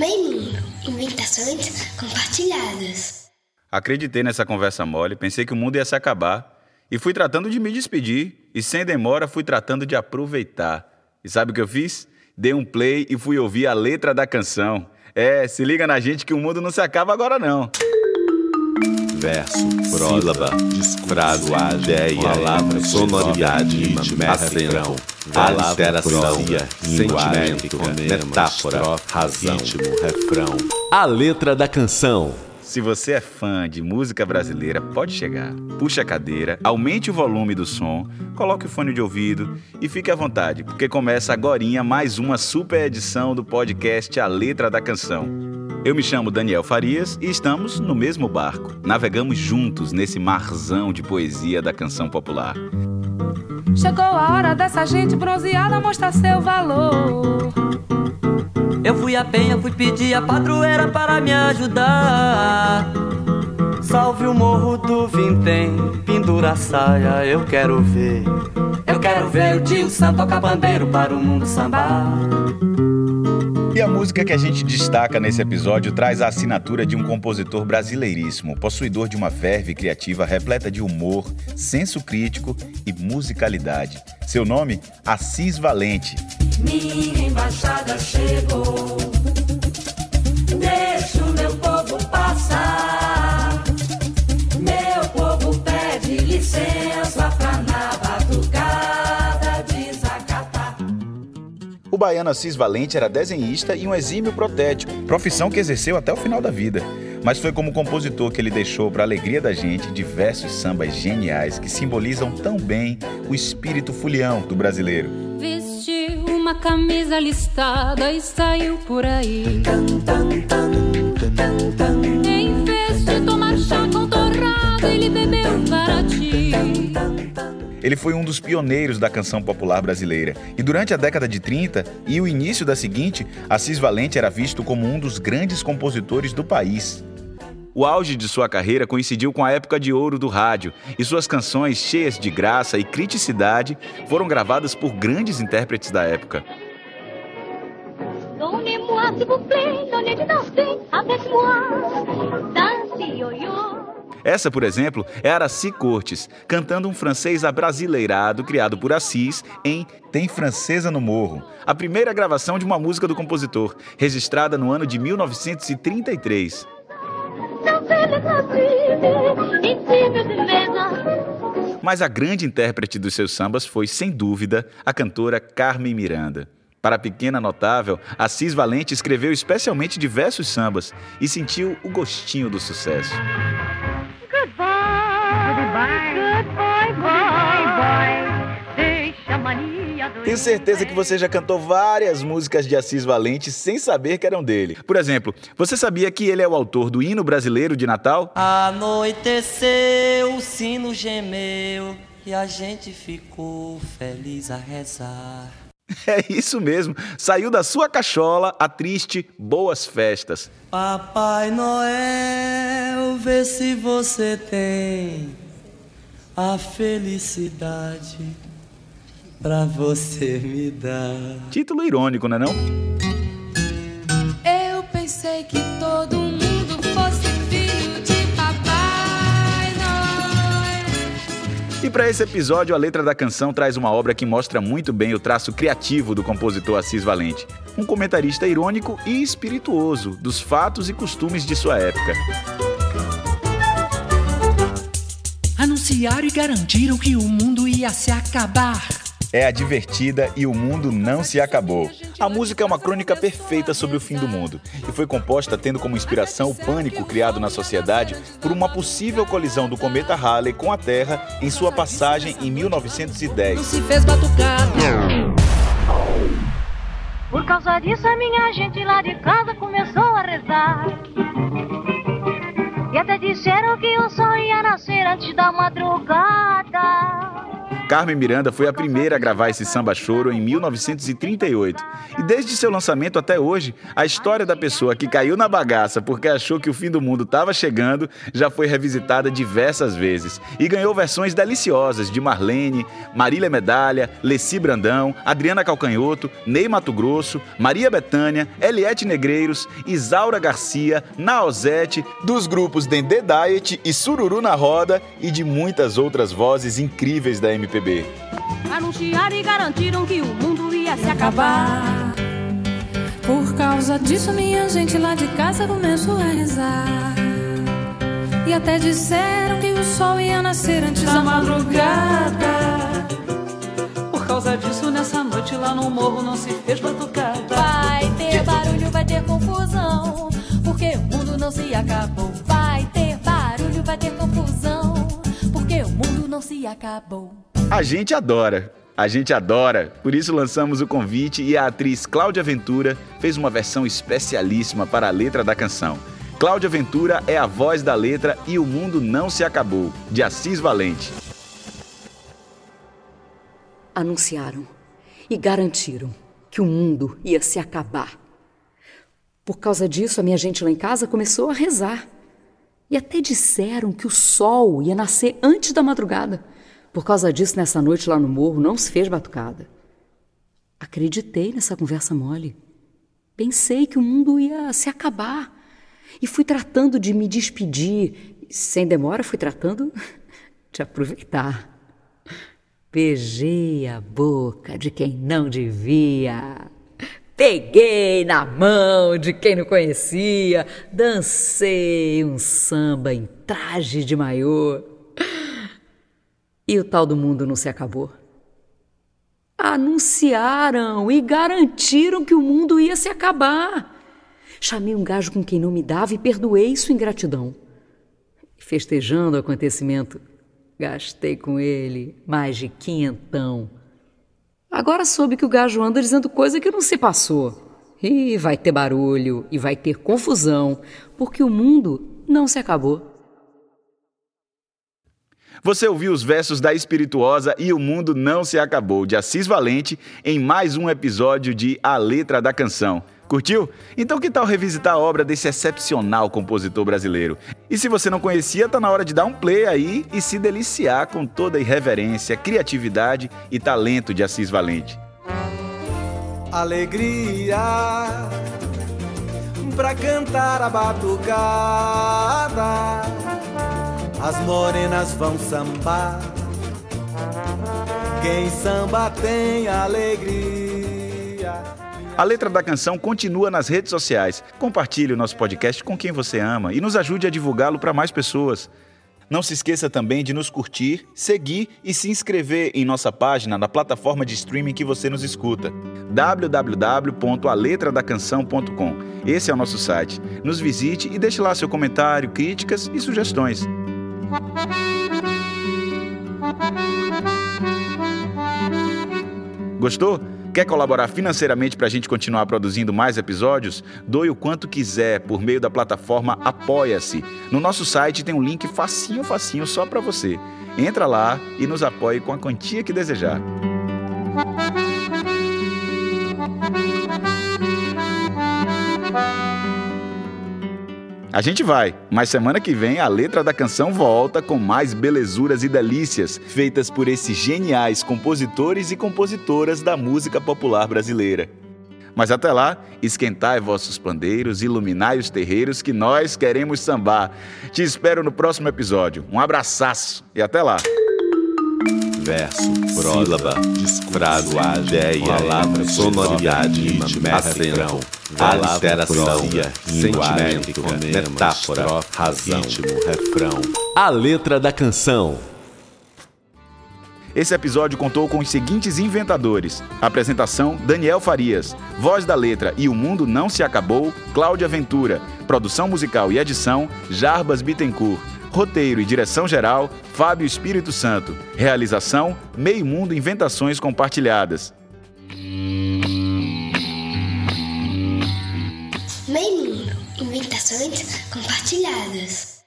Meio Mundo Inventações compartilhadas. Acreditei nessa conversa mole, pensei que o mundo ia se acabar e fui tratando de me despedir e sem demora fui tratando de aproveitar. E sabe o que eu fiz? Dei um play e fui ouvir a letra da canção. É, se liga na gente que o mundo não se acaba agora não verso, sílaba, frase, ideia, palavra, sonoridade, ritmo, acento, alteração, sentimento, metáfora, razão, ritmo, refrão. A letra da canção. Se você é fã de música brasileira, pode chegar. Puxe a cadeira, aumente o volume do som, coloque o fone de ouvido e fique à vontade, porque começa agora mais uma super edição do podcast A Letra da Canção. Eu me chamo Daniel Farias e estamos no mesmo barco. Navegamos juntos nesse marzão de poesia da canção popular. Chegou a hora dessa gente bronzeada mostrar seu valor. Eu fui a penha, fui pedir a padroeira para me ajudar. Salve o morro do Vintém, pendura a saia, eu quero ver. Eu quero ver o tio Santo tocar bandeiro para o mundo sambar. E a música que a gente destaca nesse episódio traz a assinatura de um compositor brasileiríssimo, possuidor de uma verve criativa repleta de humor, senso crítico e musicalidade. Seu nome? Assis Valente. Minha embaixada chegou. Deixa o meu povo passar. Baiano Assis Valente era desenhista e um exímio protético, profissão que exerceu até o final da vida. Mas foi como compositor que ele deixou para a alegria da gente diversos sambas geniais que simbolizam tão bem o espírito fulião do brasileiro. Vestiu uma camisa listada e saiu por aí. Em vez de tomar chá com ele bebeu ele foi um dos pioneiros da canção popular brasileira. E durante a década de 30 e o início da seguinte, Assis Valente era visto como um dos grandes compositores do país. O auge de sua carreira coincidiu com a época de ouro do rádio, e suas canções, cheias de graça e criticidade, foram gravadas por grandes intérpretes da época. Donnez-moi, s'il vous plaît, donnez de danser avec moi. Danse, yo-yo. Essa, por exemplo, é Araci Cortes, cantando um francês abrasileirado criado por Assis em Tem Francesa no Morro, a primeira gravação de uma música do compositor, registrada no ano de 1933. Mas a grande intérprete dos seus sambas foi, sem dúvida, a cantora Carmen Miranda. Para a pequena notável, Assis Valente escreveu especialmente diversos sambas e sentiu o gostinho do sucesso. Tenho certeza que você já cantou várias músicas de Assis Valente sem saber que eram dele. Por exemplo, você sabia que ele é o autor do hino brasileiro de Natal? Anoiteceu, o sino gemeu e a gente ficou feliz a rezar. É isso mesmo. Saiu da sua cachola a triste Boas Festas. Papai Noel, vê se você tem a felicidade pra você me dar. Título irônico, não é não? Eu pensei que todo mundo fosse filho de Papai Noel. E para esse episódio, a letra da canção traz uma obra que mostra muito bem o traço criativo do compositor Assis Valente, um comentarista irônico e espirituoso dos fatos e costumes de sua época. Anunciaram e garantiram que o mundo ia se acabar é a divertida e o mundo não se acabou. A música é uma crônica perfeita sobre o fim do mundo e foi composta tendo como inspiração o pânico criado na sociedade por uma possível colisão do cometa Halley com a Terra em sua passagem em 1910. Não se fez batucada. Por causa disso, a minha gente lá de casa começou a rezar. E até disseram que o sol ia nascer antes da madrugada. Carmen Miranda foi a primeira a gravar esse samba choro em 1938. E desde seu lançamento até hoje, a história da pessoa que caiu na bagaça porque achou que o fim do mundo estava chegando já foi revisitada diversas vezes e ganhou versões deliciosas de Marlene, Marília Medalha, Leci Brandão, Adriana Calcanhoto, Ney Mato Grosso, Maria Bethânia, Eliette Negreiros, Isaura Garcia, Naozete, dos grupos Dendê Diet e Sururu na Roda e de muitas outras vozes incríveis da MPB. Anunciaram e garantiram que o mundo ia se acabar. Por causa disso, minha gente lá de casa começou a rezar. E até disseram que o sol ia nascer antes da madrugada. Por causa disso, nessa noite lá no morro não se fez batucada. Vai ter barulho, vai ter confusão. Porque o mundo não se acabou. Vai ter barulho, vai ter confusão. Porque o mundo não se acabou. A gente adora. A gente adora, por isso lançamos o convite e a atriz Cláudia Ventura fez uma versão especialíssima para a letra da canção. Cláudia Ventura é a voz da letra E o Mundo Não Se Acabou, de Assis Valente. Anunciaram e garantiram que o mundo ia se acabar. Por causa disso, a minha gente lá em casa começou a rezar. E até disseram que o sol ia nascer antes da madrugada. Por causa disso, nessa noite lá no morro, não se fez batucada. Acreditei nessa conversa mole. Pensei que o mundo ia se acabar. E fui tratando de me despedir. Sem demora, fui tratando de aproveitar. Beijei a boca de quem não devia. Peguei na mão de quem não conhecia. Dancei um samba em traje de maiô. E o tal do mundo não se acabou. Anunciaram e garantiram que o mundo ia se acabar. Chamei um gajo com quem não me dava e perdoei sua ingratidão. Festejando o acontecimento, gastei com ele mais de quinhentão. Agora soube que o gajo anda dizendo coisa que não se passou. E vai ter barulho e vai ter confusão, porque o mundo não se acabou. Você ouviu os versos da Espirituosa e o Mundo Não Se Acabou, de Assis Valente, em mais um episódio de A Letra da Canção. Curtiu? Então que tal revisitar a obra desse excepcional compositor brasileiro? E se você não conhecia, tá na hora de dar um play aí e se deliciar com toda a irreverência, criatividade e talento de Assis Valente. Alegria pra cantar a batucada. As morenas vão sambar. Quem samba tem alegria. A letra da canção continua nas redes sociais. Compartilhe o nosso podcast com quem você ama e nos ajude a divulgá-lo para mais pessoas. Não se esqueça também de nos curtir, seguir e se inscrever em nossa página na plataforma de streaming que você nos escuta. www.aletradacanção.com. Esse é o nosso site. Nos visite e deixe lá seu comentário, críticas e sugestões. Gostou? Quer colaborar financeiramente para a gente continuar produzindo mais episódios? Doe o quanto quiser por meio da plataforma Apoia-se. No nosso site tem um link facinho, facinho só para você. Entra lá e nos apoie com a quantia que desejar. A gente vai, mas semana que vem a letra da canção volta com mais belezuras e delícias feitas por esses geniais compositores e compositoras da música popular brasileira. Mas até lá, esquentai vossos pandeiros, iluminai os terreiros que nós queremos sambar. Te espero no próximo episódio. Um abraçaço e até lá. Verso, sílaba, frase, ideia, palavra, sonoridade, refrão, alteração, sentimento, metáfora, razão, ritmo, refrão. A letra da canção. Esse episódio contou com os seguintes inventadores: apresentação Daniel Farias, voz da letra E o Mundo Não Se Acabou, Cláudia Ventura, produção musical e edição Jarbas Bittencourt. Roteiro e direção geral, Fábio Espírito Santo. Realização, Meio Mundo Inventações Compartilhadas. Meio Mundo Inventações Compartilhadas.